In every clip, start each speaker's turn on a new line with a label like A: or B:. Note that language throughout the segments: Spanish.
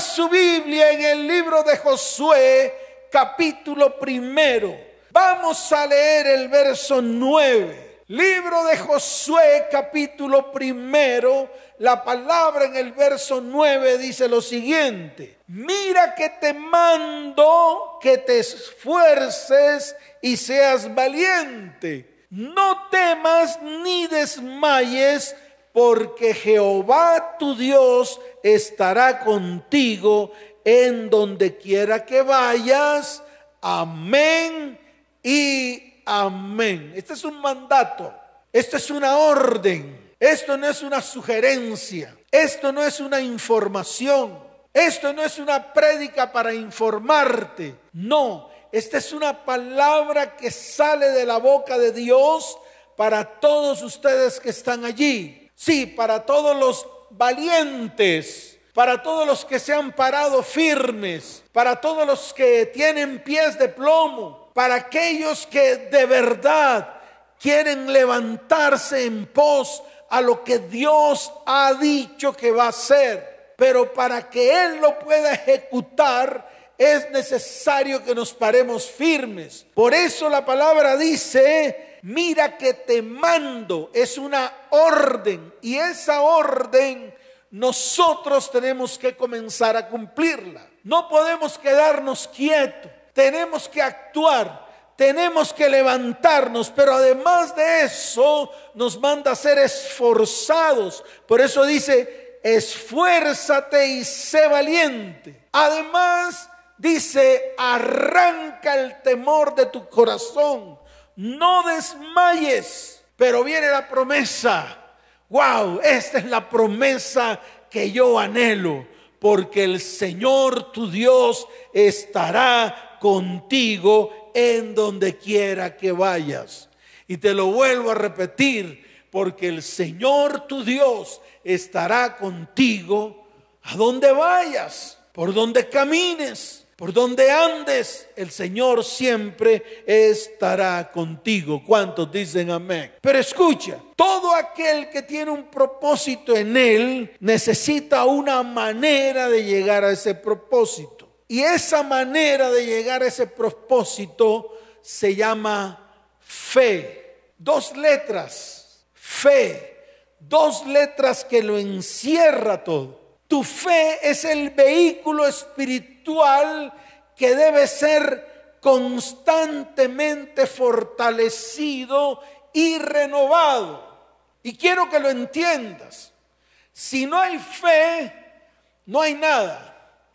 A: Su Biblia en el libro de Josué, capítulo primero. Vamos a leer el verso 9. Libro de Josué, capítulo primero. La palabra en el verso 9 dice lo siguiente. Mira que te mando que te esfuerces y seas valiente. No temas ni desmayes porque Jehová tu Dios estará contigo en donde quiera que vayas. Amén y amén. Este es un mandato, esto es una orden, esto no es una sugerencia, esto no es una información, esto no es una prédica para informarte, no, esta es una palabra que sale de la boca de Dios para todos ustedes que están allí. Sí, para todos los valientes, para todos los que se han parado firmes, para todos los que tienen pies de plomo, para aquellos que de verdad quieren levantarse en pos a lo que Dios ha dicho que va a hacer. Pero para que Él lo pueda ejecutar, es necesario que nos paremos firmes. Por eso la palabra dice, mira que te mando, es una orden y esa orden nosotros tenemos que comenzar a cumplirla. No podemos quedarnos quietos, tenemos que actuar, tenemos que levantarnos, pero además de eso nos manda a ser esforzados. Por eso dice, esfuérzate y sé valiente. Además dice, arranca el temor de tu corazón no desmayes. Pero viene la promesa. Wow, esta es la promesa que yo anhelo, porque el Señor tu Dios estará contigo en donde quiera que vayas. Y te lo vuelvo a repetir, porque el Señor tu Dios estará contigo a donde vayas, por donde camines. Por donde andes, el Señor siempre estará contigo. ¿Cuántos dicen amén? Pero escucha, todo aquel que tiene un propósito en Él necesita una manera de llegar a ese propósito. Y esa manera de llegar a ese propósito se llama fe. Dos letras, fe. Dos letras que lo encierra todo. Tu fe es el vehículo espiritual que debe ser constantemente fortalecido y renovado. Y quiero que lo entiendas. Si no hay fe, no hay nada.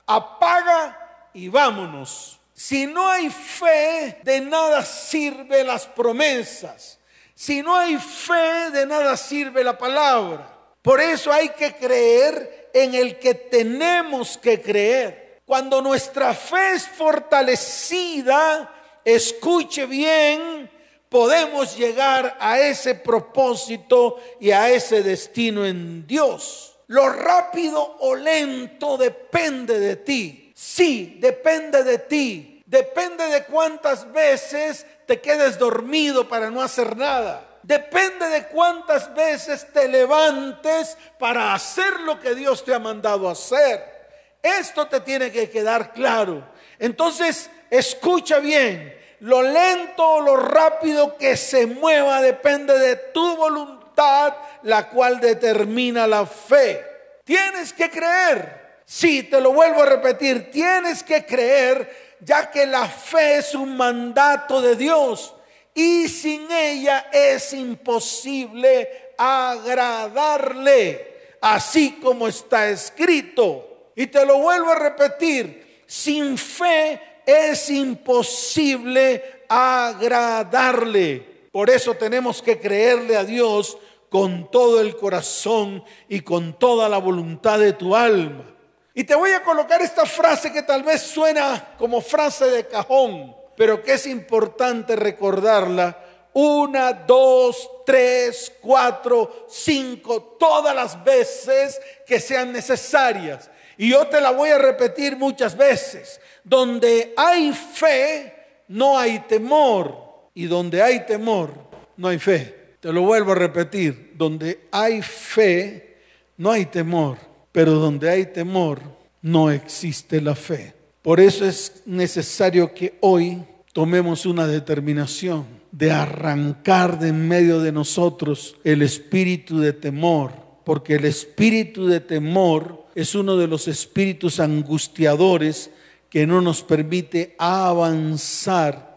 A: Apaga y vámonos. Si no hay fe, de nada sirve las promesas. Si no hay fe, de nada sirve la palabra. Por eso hay que creer en el que tenemos que creer. Cuando nuestra fe es fortalecida, escuche bien, podemos llegar a ese propósito y a ese destino en Dios. Lo rápido o lento depende de ti. Sí, depende de ti. Depende de cuántas veces te quedes dormido para no hacer nada. Depende de cuántas veces te levantes para hacer lo que Dios te ha mandado hacer. Esto te tiene que quedar claro. Entonces, escucha bien. Lo lento o lo rápido que se mueva depende de tu voluntad, la cual determina la fe. Tienes que creer. Sí, te lo vuelvo a repetir. Tienes que creer, ya que la fe es un mandato de Dios y sin ella es imposible agradarle, así como está escrito. Y te lo vuelvo a repetir, sin fe es imposible agradarle. Por eso tenemos que creerle a Dios con todo el corazón y con toda la voluntad de tu alma. Y te voy a colocar esta frase que tal vez suena como frase de cajón, pero que es importante recordarla una, dos, tres, cuatro, cinco, todas las veces que sean necesarias. Y yo te la voy a repetir muchas veces. Donde hay fe, no hay temor. Y donde hay temor, no hay fe. Te lo vuelvo a repetir. Donde hay fe, no hay temor. Pero donde hay temor, no existe la fe. Por eso es necesario que hoy tomemos una determinación de arrancar de en medio de nosotros el espíritu de temor, porque el espíritu de temor es uno de los espíritus angustiadores que no nos permite avanzar.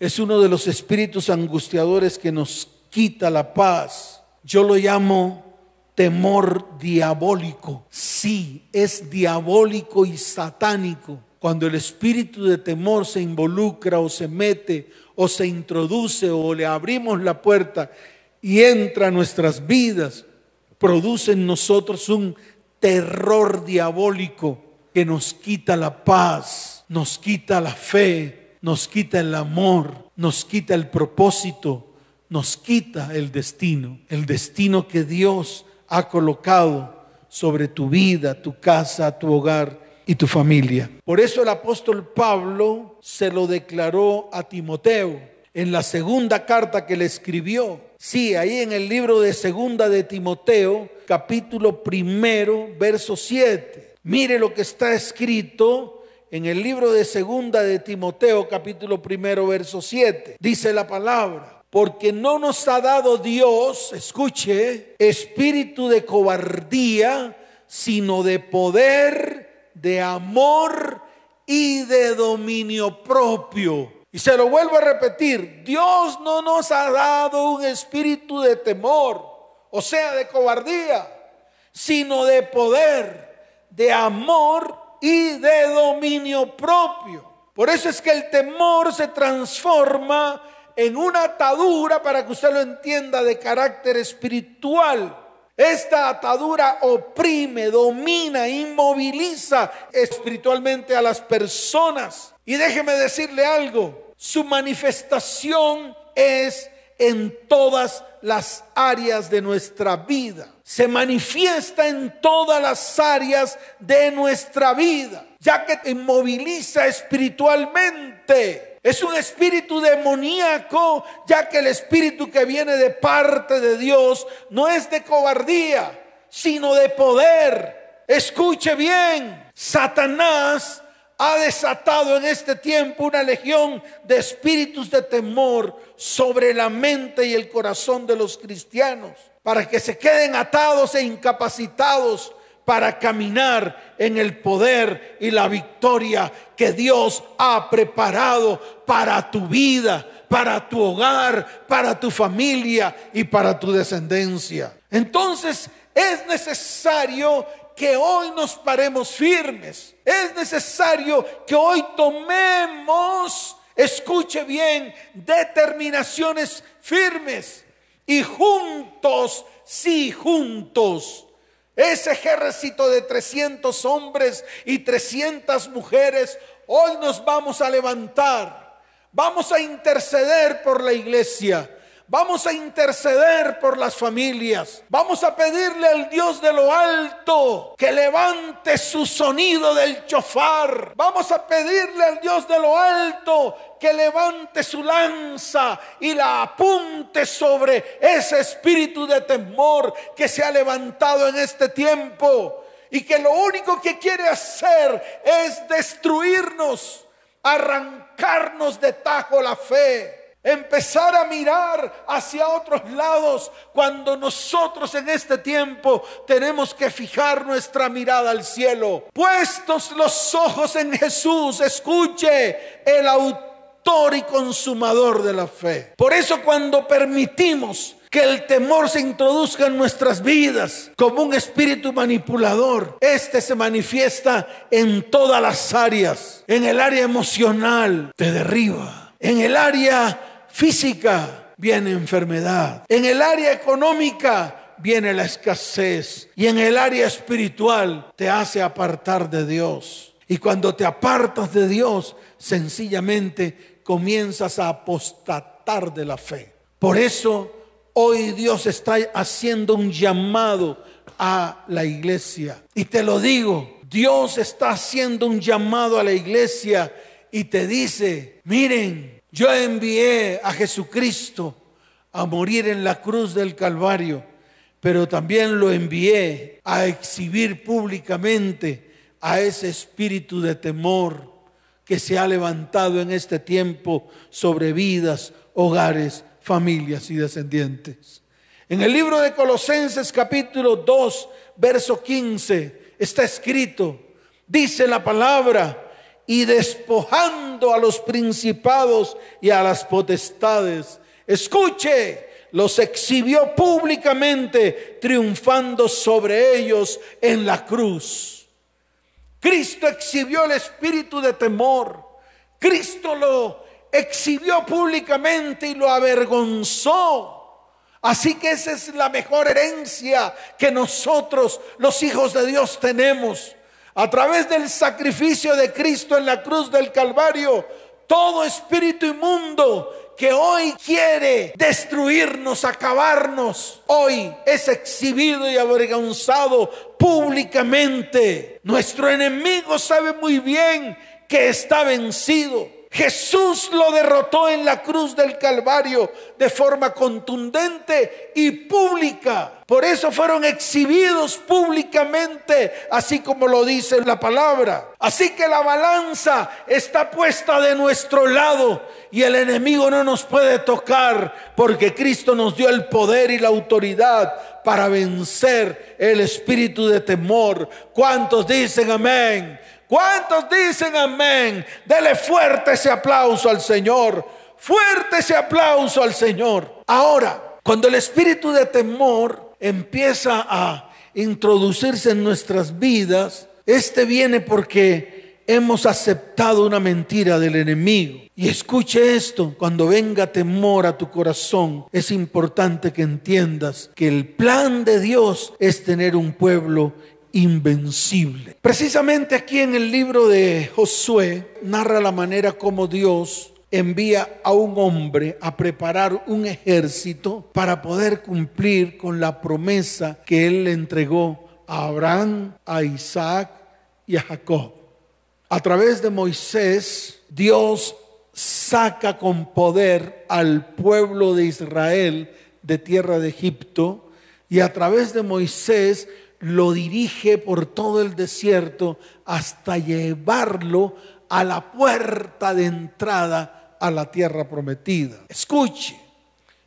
A: Es uno de los espíritus angustiadores que nos quita la paz. Yo lo llamo temor diabólico. Sí, es diabólico y satánico. Cuando el espíritu de temor se involucra o se mete o se introduce o le abrimos la puerta y entra a nuestras vidas, produce en nosotros un terror diabólico que nos quita la paz, nos quita la fe, nos quita el amor, nos quita el propósito, nos quita el destino, el destino que Dios ha colocado sobre tu vida, tu casa, tu hogar y tu familia. Por eso el apóstol Pablo se lo declaró a Timoteo en la segunda carta que le escribió. Sí, ahí en el libro de segunda de Timoteo, capítulo primero, verso 7. Mire lo que está escrito en el libro de segunda de Timoteo, capítulo primero, verso 7. Dice la palabra porque no nos ha dado Dios, escuche, espíritu de cobardía, sino de poder, de amor y de dominio propio. Y se lo vuelvo a repetir, Dios no nos ha dado un espíritu de temor, o sea, de cobardía, sino de poder, de amor y de dominio propio. Por eso es que el temor se transforma en una atadura, para que usted lo entienda, de carácter espiritual. Esta atadura oprime, domina, inmoviliza espiritualmente a las personas. Y déjeme decirle algo, su manifestación es en todas las áreas de nuestra vida. Se manifiesta en todas las áreas de nuestra vida, ya que inmoviliza espiritualmente. Es un espíritu demoníaco, ya que el espíritu que viene de parte de Dios no es de cobardía, sino de poder. Escuche bien, Satanás ha desatado en este tiempo una legión de espíritus de temor sobre la mente y el corazón de los cristianos, para que se queden atados e incapacitados para caminar en el poder y la victoria que Dios ha preparado para tu vida, para tu hogar, para tu familia y para tu descendencia. Entonces es necesario que hoy nos paremos firmes. Es necesario que hoy tomemos, escuche bien, determinaciones firmes y juntos, sí, juntos ese ejército de 300 hombres y 300 mujeres, hoy nos vamos a levantar. Vamos a interceder por la iglesia. Vamos a interceder por las familias. Vamos a pedirle al Dios de lo alto que levante su sonido del chofar. Vamos a pedirle al Dios de lo alto que levante su lanza y la apunte sobre ese espíritu de temor que se ha levantado en este tiempo y que lo único que quiere hacer es destruirnos, arrancarnos de tajo la fe empezar a mirar hacia otros lados cuando nosotros en este tiempo tenemos que fijar nuestra mirada al cielo. Puestos los ojos en Jesús, escuche el autor y consumador de la fe. Por eso cuando permitimos que el temor se introduzca en nuestras vidas como un espíritu manipulador. Este se manifiesta en todas las áreas. En el área emocional te derriba. En el área física viene enfermedad. En el área económica viene la escasez. Y en el área espiritual te hace apartar de Dios. Y cuando te apartas de Dios, sencillamente comienzas a apostatar de la fe. Por eso hoy Dios está haciendo un llamado a la iglesia. Y te lo digo, Dios está haciendo un llamado a la iglesia y te dice, miren, yo envié a Jesucristo a morir en la cruz del Calvario, pero también lo envié a exhibir públicamente a ese espíritu de temor que se ha levantado en este tiempo sobre vidas, hogares, familias y descendientes. En el libro de Colosenses capítulo 2, verso 15, está escrito, dice la palabra, y despojando a los principados y a las potestades, escuche, los exhibió públicamente, triunfando sobre ellos en la cruz. Cristo exhibió el espíritu de temor. Cristo lo exhibió públicamente y lo avergonzó. Así que esa es la mejor herencia que nosotros, los hijos de Dios, tenemos. A través del sacrificio de Cristo en la cruz del Calvario, todo espíritu inmundo que hoy quiere destruirnos, acabarnos, hoy es exhibido y avergonzado públicamente. Nuestro enemigo sabe muy bien que está vencido. Jesús lo derrotó en la cruz del Calvario de forma contundente y pública. Por eso fueron exhibidos públicamente, así como lo dice la palabra. Así que la balanza está puesta de nuestro lado y el enemigo no nos puede tocar porque Cristo nos dio el poder y la autoridad para vencer el espíritu de temor. ¿Cuántos dicen amén? ¿Cuántos dicen amén? Dele fuerte ese aplauso al Señor. Fuerte ese aplauso al Señor. Ahora, cuando el espíritu de temor empieza a introducirse en nuestras vidas, este viene porque hemos aceptado una mentira del enemigo. Y escuche esto, cuando venga temor a tu corazón, es importante que entiendas que el plan de Dios es tener un pueblo invencible. Precisamente aquí en el libro de Josué narra la manera como Dios envía a un hombre a preparar un ejército para poder cumplir con la promesa que él le entregó a Abraham, a Isaac y a Jacob. A través de Moisés, Dios saca con poder al pueblo de Israel de tierra de Egipto y a través de Moisés lo dirige por todo el desierto hasta llevarlo a la puerta de entrada a la tierra prometida. Escuche,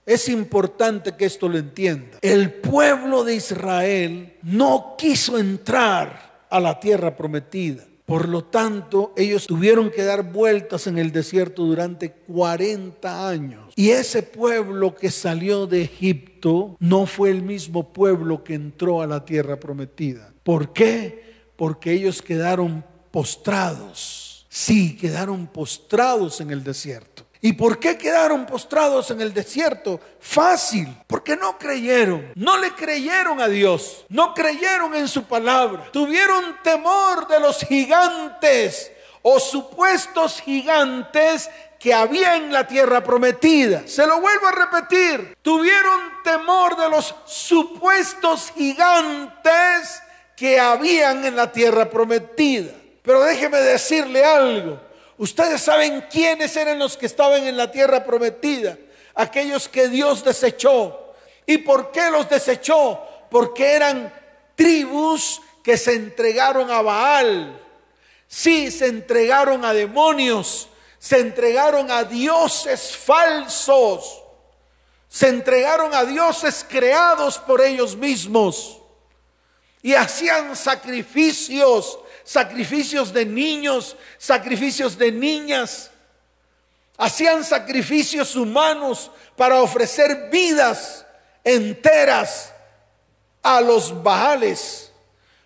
A: es importante que esto lo entienda. El pueblo de Israel no quiso entrar a la tierra prometida. Por lo tanto, ellos tuvieron que dar vueltas en el desierto durante 40 años. Y ese pueblo que salió de Egipto no fue el mismo pueblo que entró a la tierra prometida. ¿Por qué? Porque ellos quedaron postrados. Sí, quedaron postrados en el desierto. ¿Y por qué quedaron postrados en el desierto? Fácil, porque no creyeron, no le creyeron a Dios, no creyeron en su palabra, tuvieron temor de los gigantes o supuestos gigantes que había en la tierra prometida. Se lo vuelvo a repetir, tuvieron temor de los supuestos gigantes que habían en la tierra prometida. Pero déjeme decirle algo. Ustedes saben quiénes eran los que estaban en la tierra prometida, aquellos que Dios desechó. ¿Y por qué los desechó? Porque eran tribus que se entregaron a Baal. Sí, se entregaron a demonios, se entregaron a dioses falsos, se entregaron a dioses creados por ellos mismos y hacían sacrificios sacrificios de niños, sacrificios de niñas. Hacían sacrificios humanos para ofrecer vidas enteras a los Baales.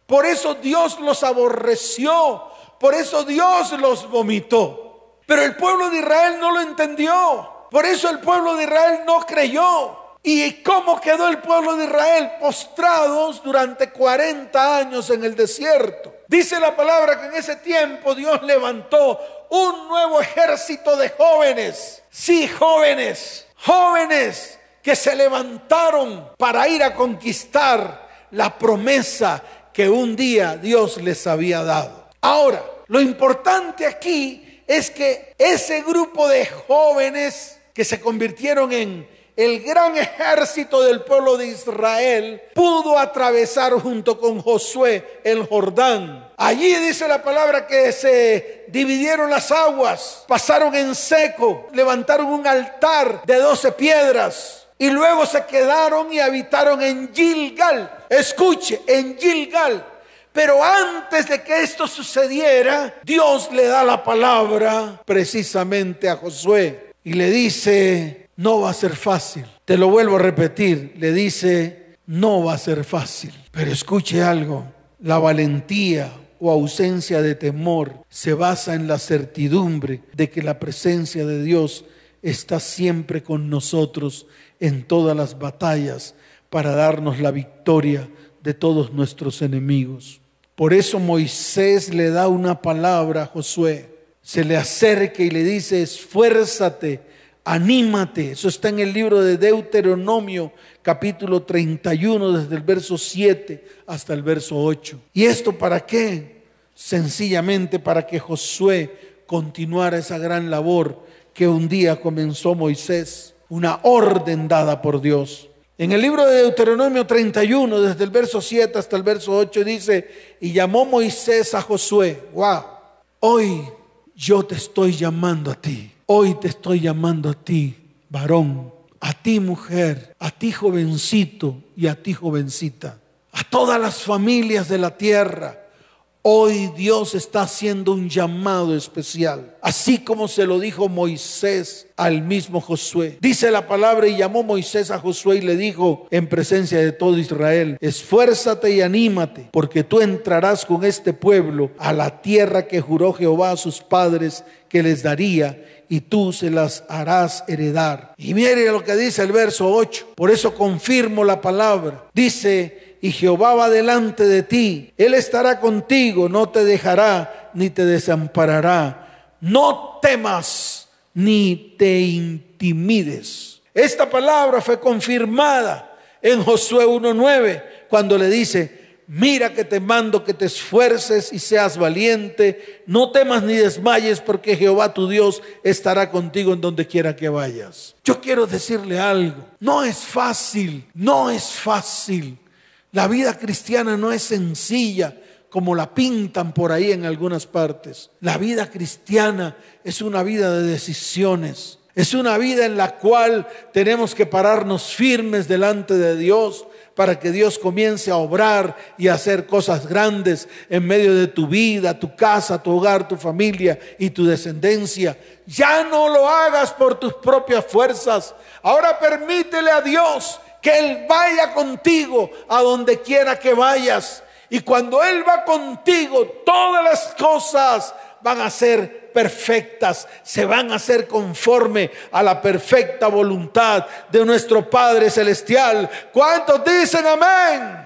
A: Por eso Dios los aborreció, por eso Dios los vomitó. Pero el pueblo de Israel no lo entendió. Por eso el pueblo de Israel no creyó. ¿Y cómo quedó el pueblo de Israel? Postrados durante 40 años en el desierto. Dice la palabra que en ese tiempo Dios levantó un nuevo ejército de jóvenes. Sí, jóvenes, jóvenes que se levantaron para ir a conquistar la promesa que un día Dios les había dado. Ahora, lo importante aquí es que ese grupo de jóvenes que se convirtieron en el gran ejército del pueblo de Israel pudo atravesar junto con Josué el Jordán Allí dice la palabra que se dividieron las aguas, pasaron en seco, levantaron un altar de doce piedras y luego se quedaron y habitaron en Gilgal. Escuche, en Gilgal. Pero antes de que esto sucediera, Dios le da la palabra precisamente a Josué y le dice, no va a ser fácil. Te lo vuelvo a repetir, le dice, no va a ser fácil. Pero escuche algo, la valentía o ausencia de temor se basa en la certidumbre de que la presencia de Dios está siempre con nosotros en todas las batallas para darnos la victoria de todos nuestros enemigos. Por eso Moisés le da una palabra a Josué. Se le acerca y le dice, esfuérzate, anímate. Eso está en el libro de Deuteronomio capítulo 31 desde el verso 7 hasta el verso 8. ¿Y esto para qué? Sencillamente para que Josué continuara esa gran labor que un día comenzó Moisés, una orden dada por Dios. En el libro de Deuteronomio 31, desde el verso 7 hasta el verso 8, dice, y llamó Moisés a Josué, wow, hoy yo te estoy llamando a ti, hoy te estoy llamando a ti, varón, a ti mujer, a ti jovencito y a ti jovencita, a todas las familias de la tierra Hoy Dios está haciendo un llamado especial, así como se lo dijo Moisés al mismo Josué. Dice la palabra y llamó Moisés a Josué y le dijo en presencia de todo Israel, esfuérzate y anímate, porque tú entrarás con este pueblo a la tierra que juró Jehová a sus padres que les daría y tú se las harás heredar. Y mire lo que dice el verso 8, por eso confirmo la palabra. Dice, y Jehová va delante de ti. Él estará contigo, no te dejará ni te desamparará. No temas ni te intimides. Esta palabra fue confirmada en Josué 1.9 cuando le dice, mira que te mando que te esfuerces y seas valiente, no temas ni desmayes porque Jehová tu Dios estará contigo en donde quiera que vayas. Yo quiero decirle algo, no es fácil, no es fácil la vida cristiana no es sencilla como la pintan por ahí en algunas partes. La vida cristiana es una vida de decisiones. Es una vida en la cual tenemos que pararnos firmes delante de Dios para que Dios comience a obrar y a hacer cosas grandes en medio de tu vida, tu casa, tu hogar, tu familia y tu descendencia. Ya no lo hagas por tus propias fuerzas. Ahora permítele a Dios que Él vaya contigo a donde quiera que vayas. Y cuando Él va contigo, todas las cosas van a ser perfectas, se van a hacer conforme a la perfecta voluntad de nuestro Padre Celestial. ¿Cuántos dicen amén?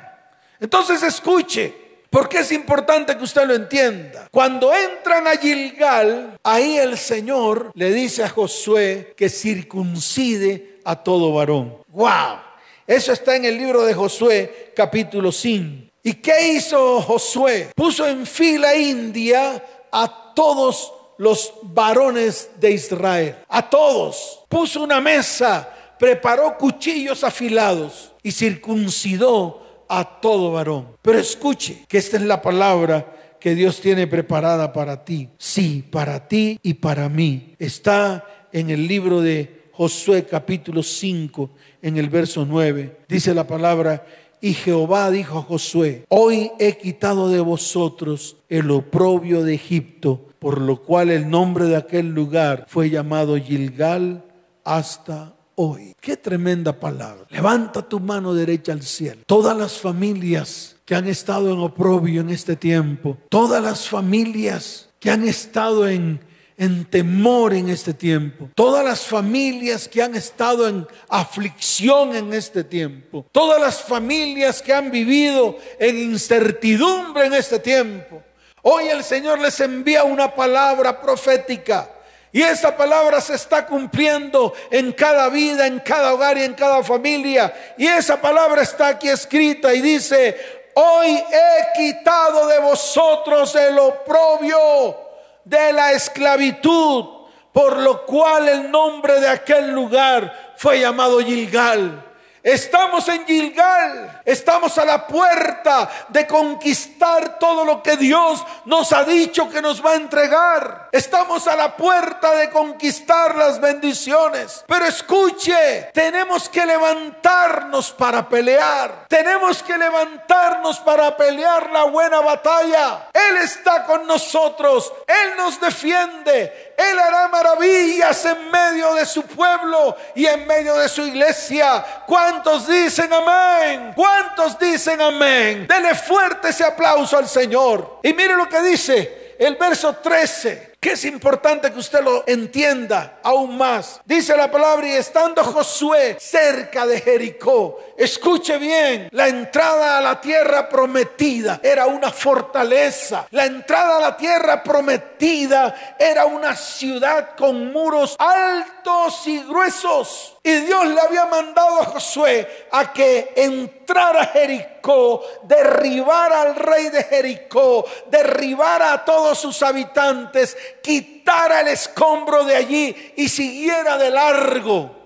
A: Entonces escuche, porque es importante que usted lo entienda. Cuando entran a Gilgal, ahí el Señor le dice a Josué que circuncide a todo varón. ¡Wow! Eso está en el libro de Josué capítulo 5. ¿Y qué hizo Josué? Puso en fila india a todos los varones de Israel. A todos. Puso una mesa, preparó cuchillos afilados y circuncidó a todo varón. Pero escuche que esta es la palabra que Dios tiene preparada para ti. Sí, para ti y para mí. Está en el libro de Josué capítulo 5 en el verso 9. Dice la palabra, y Jehová dijo a Josué, hoy he quitado de vosotros el oprobio de Egipto, por lo cual el nombre de aquel lugar fue llamado Gilgal hasta hoy. Qué tremenda palabra. Levanta tu mano derecha al cielo. Todas las familias que han estado en oprobio en este tiempo, todas las familias que han estado en en temor en este tiempo. Todas las familias que han estado en aflicción en este tiempo. Todas las familias que han vivido en incertidumbre en este tiempo. Hoy el Señor les envía una palabra profética. Y esa palabra se está cumpliendo en cada vida, en cada hogar y en cada familia. Y esa palabra está aquí escrita y dice, hoy he quitado de vosotros el oprobio de la esclavitud, por lo cual el nombre de aquel lugar fue llamado Gilgal. Estamos en Gilgal, estamos a la puerta de conquistar todo lo que Dios nos ha dicho que nos va a entregar. Estamos a la puerta de conquistar las bendiciones. Pero escuche, tenemos que levantarnos para pelear. Tenemos que levantarnos para pelear la buena batalla. Él está con nosotros, Él nos defiende, él hará maravillas en medio de su pueblo y en medio de su iglesia. ¿Cuántos dicen amén? ¿Cuántos dicen amén? Dele fuerte ese aplauso al Señor. Y mire lo que dice el verso 13 que es importante que usted lo entienda aún más. Dice la palabra, y estando Josué cerca de Jericó, escuche bien, la entrada a la tierra prometida era una fortaleza. La entrada a la tierra prometida era una ciudad con muros altos y gruesos. Y Dios le había mandado a Josué a que entrara a Jericó, derribara al rey de Jericó, derribara a todos sus habitantes, quitara el escombro de allí y siguiera de largo.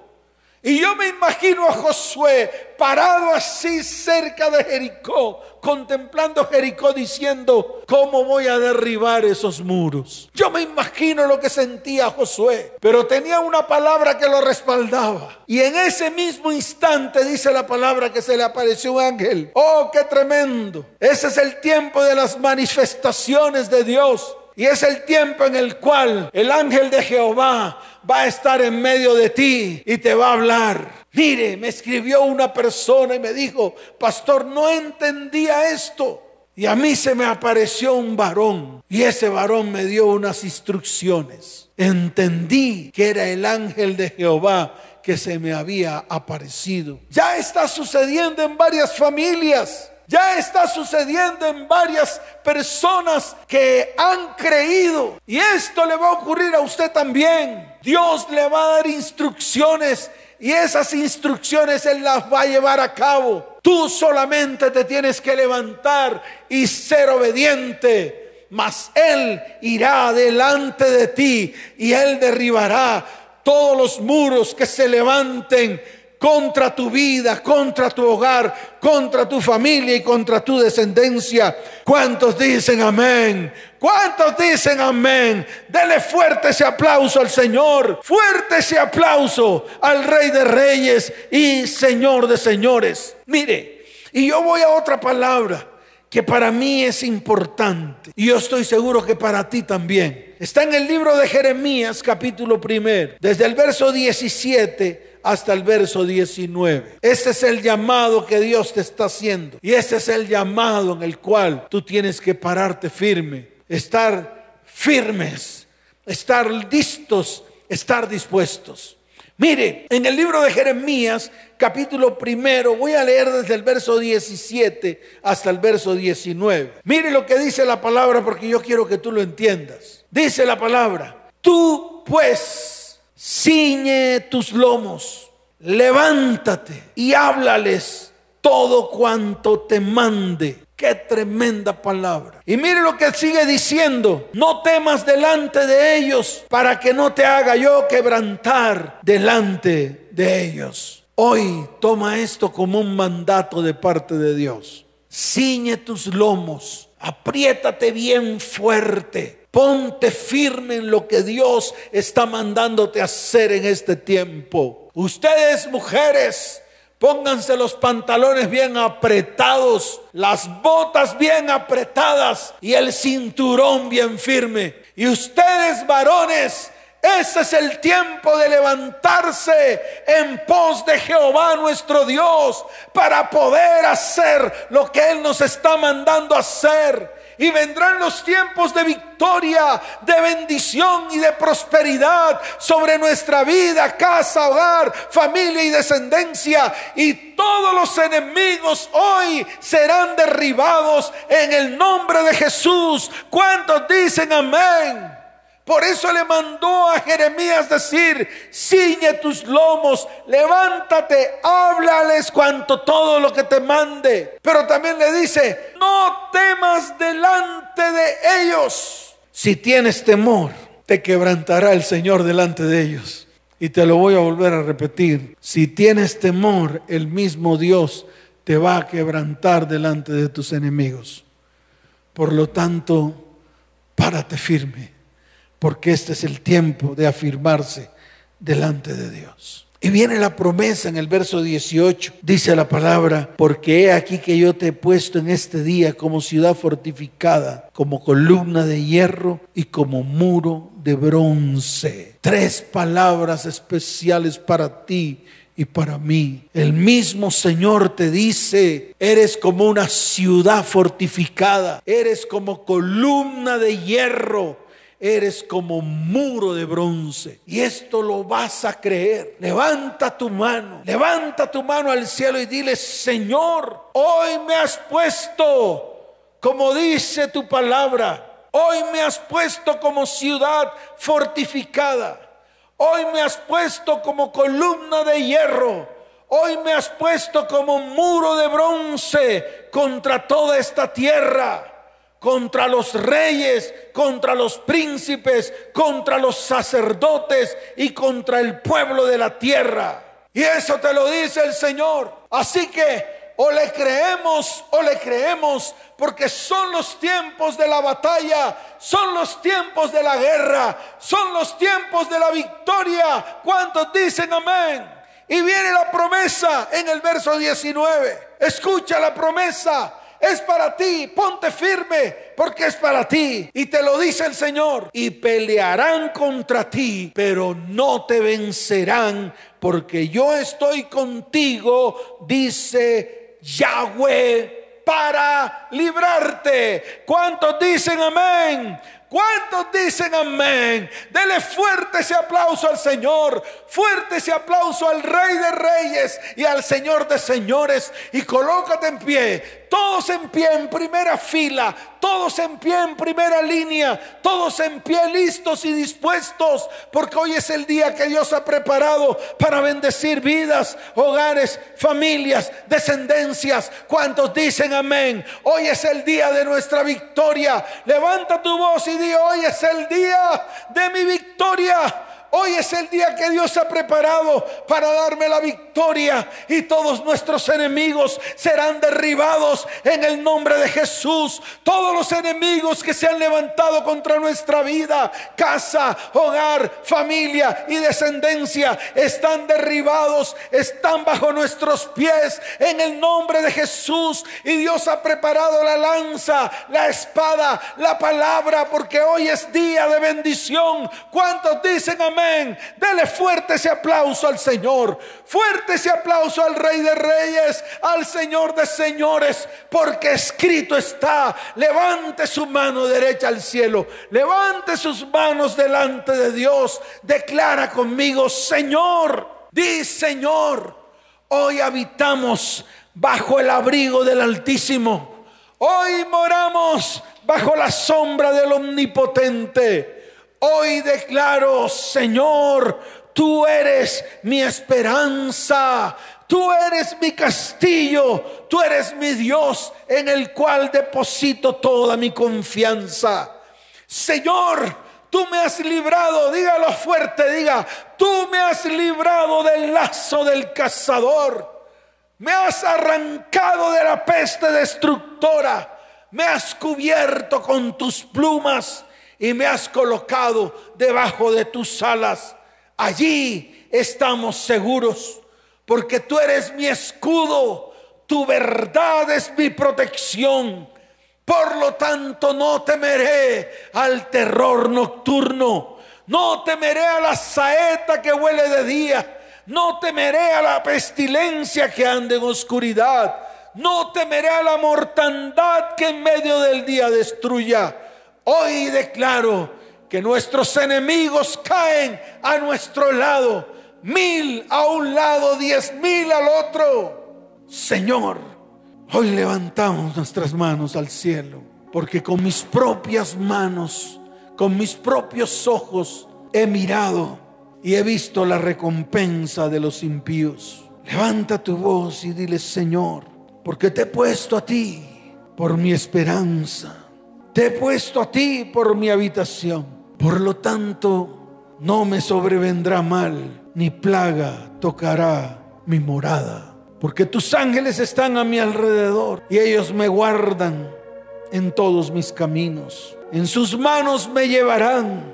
A: Y yo me imagino a Josué parado así cerca de Jericó, contemplando Jericó diciendo, ¿cómo voy a derribar esos muros? Yo me imagino lo que sentía Josué, pero tenía una palabra que lo respaldaba. Y en ese mismo instante dice la palabra que se le apareció un ángel. Oh, qué tremendo. Ese es el tiempo de las manifestaciones de Dios. Y es el tiempo en el cual el ángel de Jehová va a estar en medio de ti y te va a hablar. Mire, me escribió una persona y me dijo, pastor, no entendía esto. Y a mí se me apareció un varón y ese varón me dio unas instrucciones. Entendí que era el ángel de Jehová que se me había aparecido. Ya está sucediendo en varias familias. Ya está sucediendo en varias personas que han creído. Y esto le va a ocurrir a usted también. Dios le va a dar instrucciones y esas instrucciones Él las va a llevar a cabo. Tú solamente te tienes que levantar y ser obediente. Mas Él irá delante de ti y Él derribará todos los muros que se levanten contra tu vida, contra tu hogar, contra tu familia y contra tu descendencia. ¿Cuántos dicen amén? ¿Cuántos dicen amén? Dele fuerte ese aplauso al Señor, fuerte ese aplauso al Rey de Reyes y Señor de Señores. Mire, y yo voy a otra palabra que para mí es importante y yo estoy seguro que para ti también. Está en el libro de Jeremías capítulo primero, desde el verso 17 hasta el verso 19. Ese es el llamado que Dios te está haciendo. Y ese es el llamado en el cual tú tienes que pararte firme, estar firmes, estar listos, estar dispuestos. Mire, en el libro de Jeremías, capítulo primero, voy a leer desde el verso 17 hasta el verso 19. Mire lo que dice la palabra porque yo quiero que tú lo entiendas. Dice la palabra, tú pues ciñe tus lomos, levántate y háblales todo cuanto te mande. Qué tremenda palabra. Y mire lo que sigue diciendo. No temas delante de ellos para que no te haga yo quebrantar delante de ellos. Hoy toma esto como un mandato de parte de Dios. Ciñe tus lomos, apriétate bien fuerte Ponte firme en lo que Dios está mandándote hacer en este tiempo. Ustedes mujeres, pónganse los pantalones bien apretados, las botas bien apretadas y el cinturón bien firme. Y ustedes varones, ese es el tiempo de levantarse en pos de Jehová nuestro Dios para poder hacer lo que Él nos está mandando hacer y vendrán los tiempos de victoria, de bendición y de prosperidad sobre nuestra vida, casa, hogar, familia y descendencia. Y todos los enemigos hoy serán derribados en el nombre de Jesús. ¿Cuántos dicen amén? Por eso le mandó a Jeremías decir, ciñe tus lomos, levántate, háblales cuanto todo lo que te mande. Pero también le dice, no temas delante de ellos. Si tienes temor, te quebrantará el Señor delante de ellos. Y te lo voy a volver a repetir. Si tienes temor, el mismo Dios te va a quebrantar delante de tus enemigos. Por lo tanto, párate firme, porque este es el tiempo de afirmarse delante de Dios. Y viene la promesa en el verso 18. Dice la palabra, porque he aquí que yo te he puesto en este día como ciudad fortificada, como columna de hierro y como muro de bronce. Tres palabras especiales para ti y para mí. El mismo Señor te dice, eres como una ciudad fortificada, eres como columna de hierro eres como muro de bronce. Y esto lo vas a creer. Levanta tu mano, levanta tu mano al cielo y dile, Señor, hoy me has puesto, como dice tu palabra, hoy me has puesto como ciudad fortificada. Hoy me has puesto como columna de hierro. Hoy me has puesto como muro de bronce contra toda esta tierra contra los reyes, contra los príncipes, contra los sacerdotes y contra el pueblo de la tierra. Y eso te lo dice el Señor. Así que o le creemos o le creemos porque son los tiempos de la batalla, son los tiempos de la guerra, son los tiempos de la victoria. ¿Cuántos dicen amén? Y viene la promesa en el verso 19. Escucha la promesa es para ti, ponte firme, porque es para ti. Y te lo dice el Señor. Y pelearán contra ti, pero no te vencerán, porque yo estoy contigo, dice Yahweh, para librarte. ¿Cuántos dicen amén? ¿Cuántos dicen amén? Dele fuerte ese aplauso al Señor, fuerte ese aplauso al Rey de Reyes y al Señor de Señores y colócate en pie todos en pie en primera fila, todos en pie en primera línea, todos en pie listos y dispuestos, porque hoy es el día que Dios ha preparado para bendecir vidas, hogares, familias, descendencias. ¿Cuántos dicen amén? Hoy es el día de nuestra victoria. Levanta tu voz y di, hoy es el día de mi victoria. Hoy es el día que Dios ha preparado para darme la victoria y todos nuestros enemigos serán derribados en el nombre de Jesús. Todos los enemigos que se han levantado contra nuestra vida, casa, hogar, familia y descendencia están derribados, están bajo nuestros pies en el nombre de Jesús. Y Dios ha preparado la lanza, la espada, la palabra, porque hoy es día de bendición. ¿Cuántos dicen amén? Dele fuerte ese aplauso al Señor. Fuerte ese aplauso al Rey de Reyes, al Señor de Señores, porque escrito está. Levante su mano derecha al cielo. Levante sus manos delante de Dios. Declara conmigo, Señor, di Señor, hoy habitamos bajo el abrigo del Altísimo. Hoy moramos bajo la sombra del Omnipotente. Hoy declaro, Señor, tú eres mi esperanza, tú eres mi castillo, tú eres mi Dios en el cual deposito toda mi confianza. Señor, tú me has librado, dígalo fuerte, diga, tú me has librado del lazo del cazador, me has arrancado de la peste destructora, me has cubierto con tus plumas y me has colocado debajo de tus alas. Allí estamos seguros, porque tú eres mi escudo, tu verdad es mi protección. Por lo tanto, no temeré al terror nocturno, no temeré a la saeta que huele de día, no temeré a la pestilencia que ande en oscuridad, no temeré a la mortandad que en medio del día destruya Hoy declaro que nuestros enemigos caen a nuestro lado, mil a un lado, diez mil al otro. Señor, hoy levantamos nuestras manos al cielo, porque con mis propias manos, con mis propios ojos, he mirado y he visto la recompensa de los impíos. Levanta tu voz y dile, Señor, porque te he puesto a ti por mi esperanza te he puesto a ti por mi habitación. Por lo tanto, no me sobrevendrá mal, ni plaga tocará mi morada. Porque tus ángeles están a mi alrededor y ellos me guardan en todos mis caminos. En sus manos me llevarán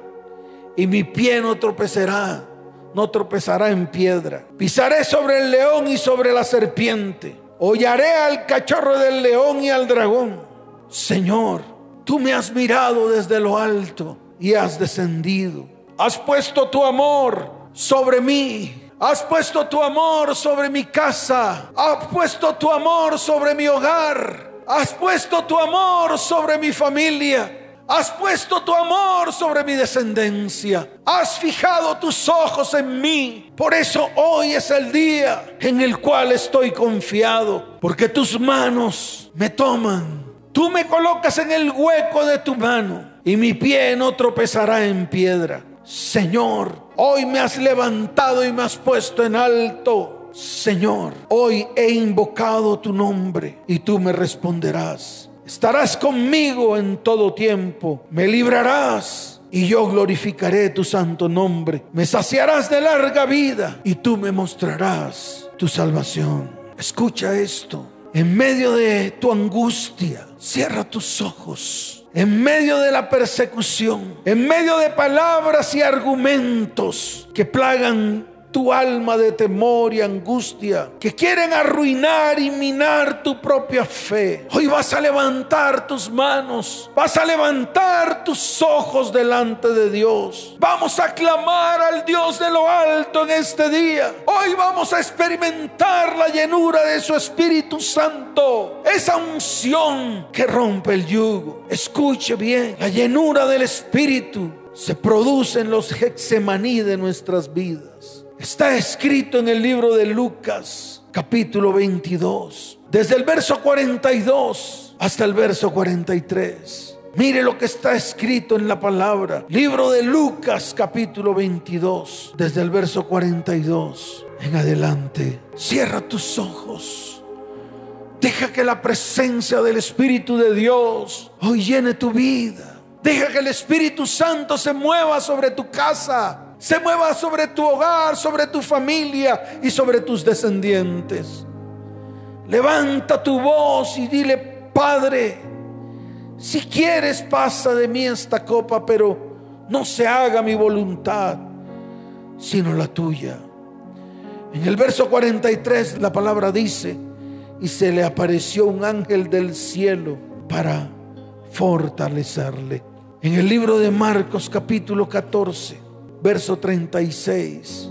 A: y mi pie no tropezará, no tropezará en piedra. Pisaré sobre el león y sobre la serpiente. Hollaré al cachorro del león y al dragón. Señor, tú me has mirado desde lo alto y has descendido. Has puesto tu amor sobre mí. Has puesto tu amor sobre mi casa. Has puesto tu amor sobre mi hogar. Has puesto tu amor sobre mi familia. Has puesto tu amor sobre mi descendencia. Has fijado tus ojos en mí. Por eso hoy es el día en el cual estoy confiado. Porque tus manos me toman. Tú me colocas en el hueco de tu mano y mi pie no tropezará en piedra. Señor, hoy me has levantado y me has puesto en alto. Señor, hoy he invocado tu nombre y tú me responderás. Estarás conmigo en todo tiempo, me librarás y yo glorificaré tu santo nombre. Me saciarás de larga vida y tú me mostrarás tu salvación. Escucha esto. En medio de tu angustia, cierra tus ojos. En medio de la persecución, en medio de palabras y argumentos que plagan tu alma de temor y angustia, que quieren arruinar y minar tu propia fe. Hoy vas a levantar tus manos, vas a levantar tus ojos delante de Dios. Vamos a clamar al Dios de lo alto en este día. Hoy vamos a experimentar la llenura de su Espíritu Santo, esa unción que rompe el yugo. Escuche bien, la llenura del Espíritu se produce en los hexemaní de nuestras vidas. Está escrito en el libro de Lucas, capítulo 22, desde el verso 42 hasta el verso 43. Mire lo que está escrito en la palabra. Libro de Lucas, capítulo 22, desde el verso 42 en adelante. Cierra tus ojos. Deja que la presencia del Espíritu de Dios hoy llene tu vida. Deja que el Espíritu Santo se mueva sobre tu casa se mueva sobre tu hogar, sobre tu familia y sobre tus descendientes. Levanta tu voz y dile, Padre, si quieres pasa de mí esta copa, pero no se haga mi voluntad, sino la tuya. En el verso 43 la palabra dice, y se le apareció un ángel del cielo para fortalecerle. En el libro de Marcos capítulo 14 verso 36.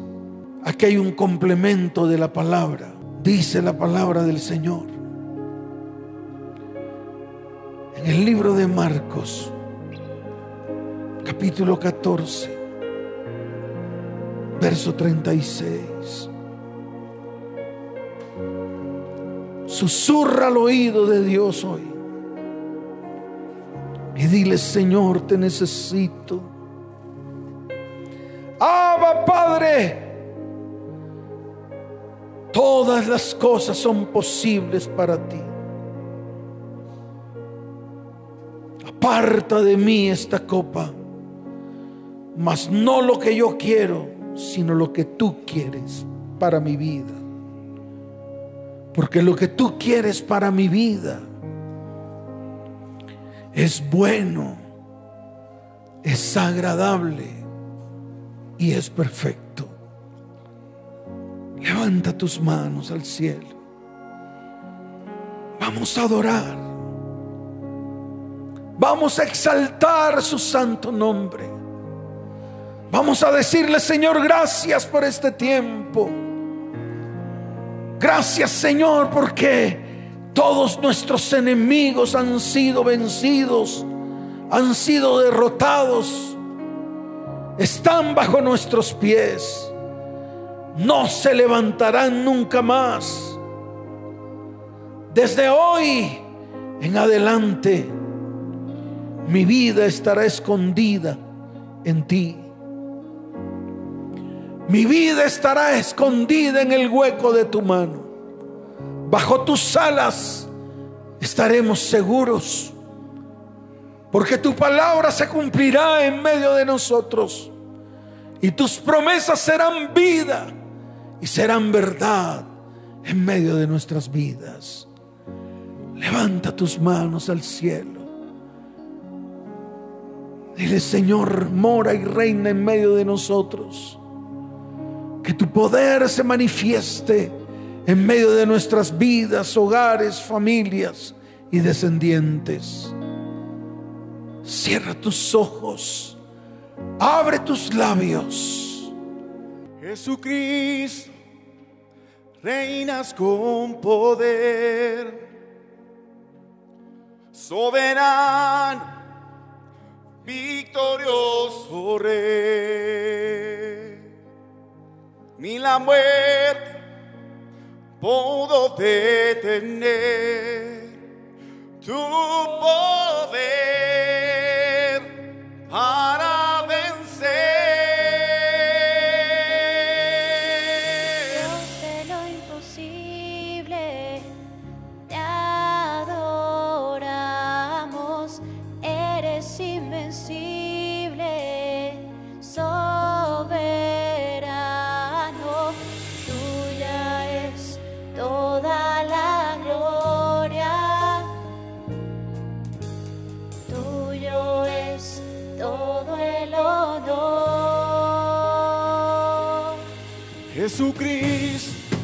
A: Aquí hay un complemento de la palabra. Dice la palabra del Señor. En el libro de Marcos, capítulo 14, verso 36. Susurra al oído de Dios hoy. Y dile, Señor, te necesito. Abba Padre, todas las cosas son posibles para ti. Aparta de mí esta copa, mas no lo que yo quiero, sino lo que tú quieres para mi vida. Porque lo que tú quieres para mi vida es bueno, es agradable y es perfecto. Levanta tus manos al cielo. Vamos a adorar. Vamos a exaltar su santo nombre. Vamos a decirle, Señor, gracias por este tiempo. Gracias, Señor, porque todos nuestros enemigos han sido vencidos, han sido derrotados están bajo nuestros pies. No se levantarán nunca más. Desde hoy en adelante, mi vida estará escondida en ti. Mi vida estará escondida en el hueco de tu mano. Bajo tus alas estaremos seguros porque tu palabra se cumplirá en medio de nosotros Y tus promesas serán vida y serán verdad en medio de nuestras vidas. Levanta tus manos al cielo. Dile, Señor, mora y reina en medio de nosotros. Que tu poder se manifieste en medio de nuestras vidas, hogares, familias y descendientes. Cierra tus ojos, abre tus labios.
B: Jesucristo, reinas con poder, soberano, victorioso rey. Ni la muerte pudo detener tu poder para Jesucristo,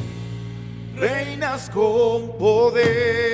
B: reinas con poder,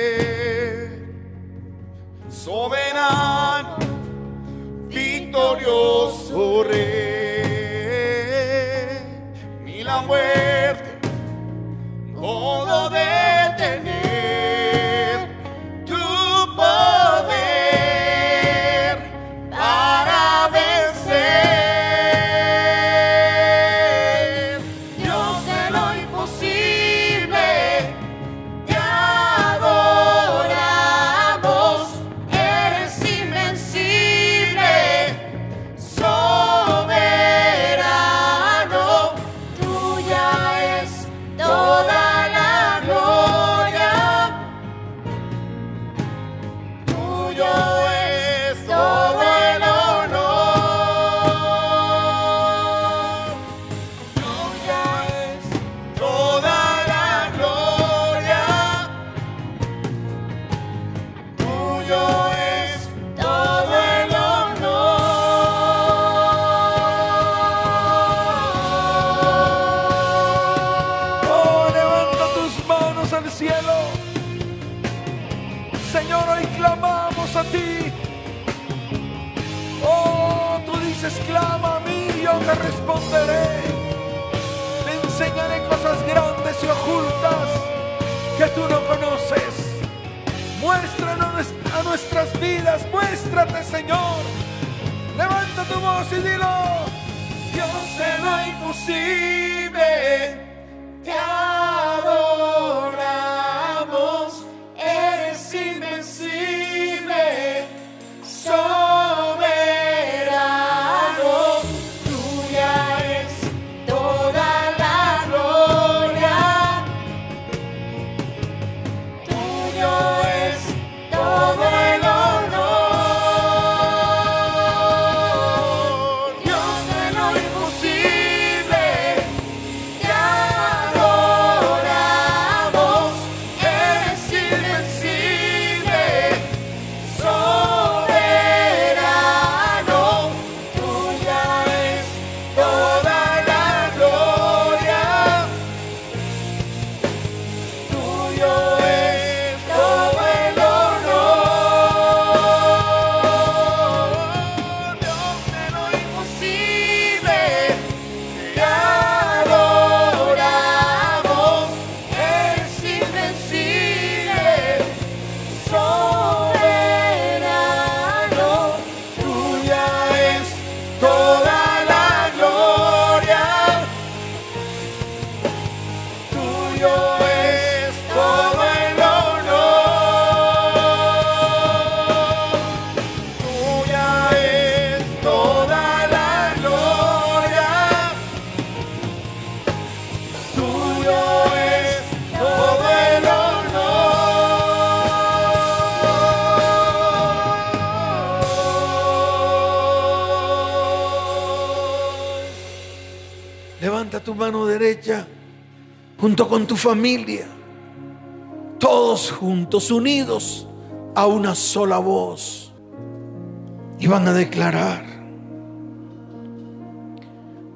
B: Te
A: enseñaré cosas grandes y ocultas que tú no conoces. Muéstranos a nuestras vidas, muéstrate, Señor. Levanta tu voz y dilo. Dios de lo imposible, junto con tu familia. Todos juntos, unidos a una sola voz. Y van a declarar.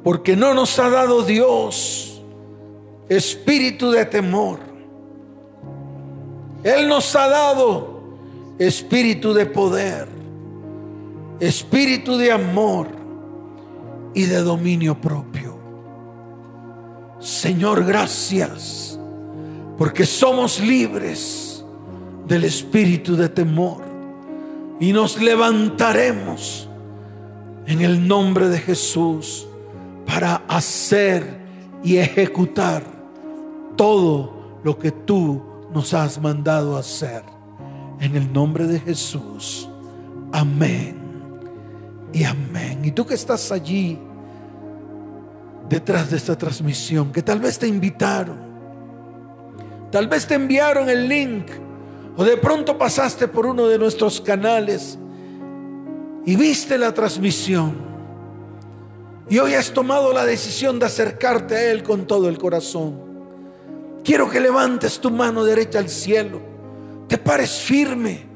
A: Porque no nos ha dado Dios espíritu de temor. Él nos ha dado espíritu de poder, espíritu de amor y de dominio propio. Señor, gracias, porque somos libres del espíritu de temor y nos levantaremos en el nombre de Jesús para hacer y ejecutar todo lo que tú nos has mandado hacer. En el nombre de Jesús. Amén. Y amén. Y tú que estás allí detrás de esta transmisión, que tal vez te invitaron, tal vez te enviaron el link, o de pronto pasaste por uno de nuestros canales y viste la transmisión. Y hoy has tomado la decisión de acercarte a Él con todo el corazón. Quiero que levantes tu mano derecha al cielo, te pares firme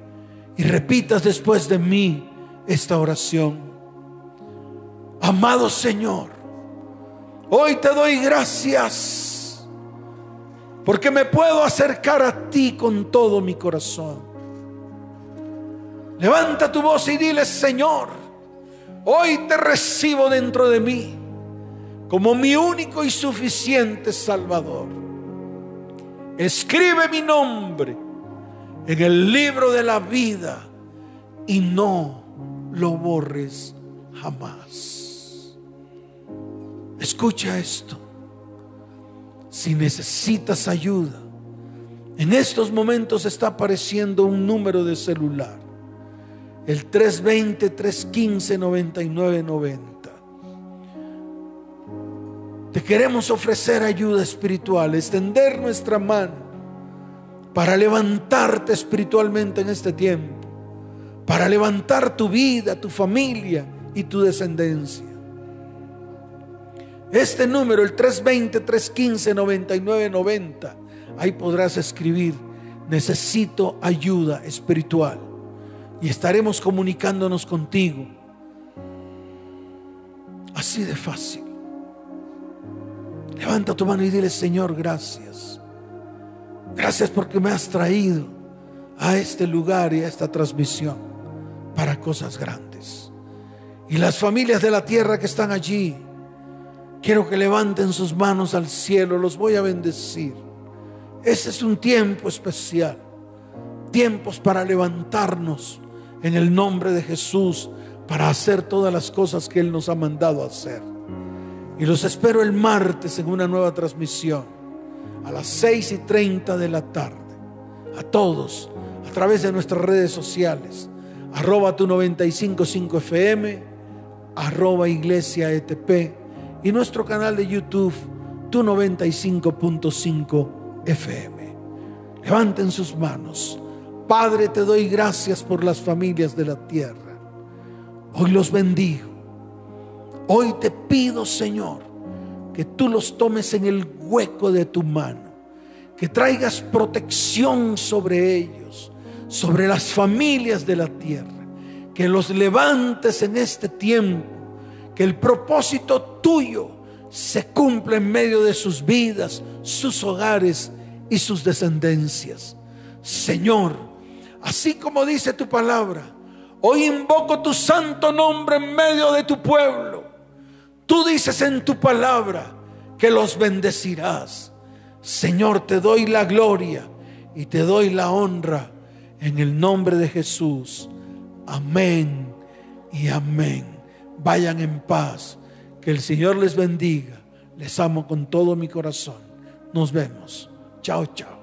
A: y repitas después de mí esta oración. Amado Señor, hoy te doy gracias porque me puedo acercar a ti con todo mi corazón. Levanta tu voz y dile, Señor, hoy te recibo dentro de mí como mi único y suficiente Salvador. Escribe mi nombre en el libro de la vida y no lo borres jamás. Escucha esto. Si necesitas ayuda, en estos momentos está apareciendo un número de celular. El 320-315-9990. Te queremos ofrecer ayuda espiritual, extender nuestra mano para levantarte espiritualmente en este tiempo, para levantar tu vida, tu familia y tu descendencia. Este número, el 320-315-9990, ahí podrás escribir, necesito ayuda espiritual. Y estaremos comunicándonos contigo. Así de fácil. Levanta tu mano y dile, Señor, gracias. Gracias porque me has traído a este lugar y a esta transmisión para cosas grandes. Y las familias de la tierra que están allí, quiero que levanten sus manos al cielo, los voy a bendecir. Ese es un tiempo especial, tiempos para levantarnos en el nombre de Jesús, para hacer todas las cosas que Él nos ha mandado hacer. Y los espero el martes en una nueva transmisión a las 6 y 30 de la tarde. A todos, a través de nuestras redes sociales, arroba tu 955 FM, arroba iglesia ETP y nuestro canal de YouTube, tu 95.5 FM. Levanten sus manos. Padre, te doy gracias por las familias de la tierra. Hoy los bendigo. Hoy te pido, Señor, que tú los tomes en el hueco de tu mano, que traigas protección sobre ellos, sobre las familias de la tierra, que los levantes en este tiempo, que el propósito tuyo se cumpla en medio de sus vidas, sus hogares y sus descendencias. Señor, así como dice tu palabra, hoy invoco tu santo nombre en medio de tu pueblo. Tú dices en tu palabra que los bendecirás. Señor, te doy la gloria y te doy la honra en el nombre de Jesús. Amén y amén. Vayan en paz. Que el Señor les bendiga. Les amo con todo mi corazón. Nos vemos. Chao, chao.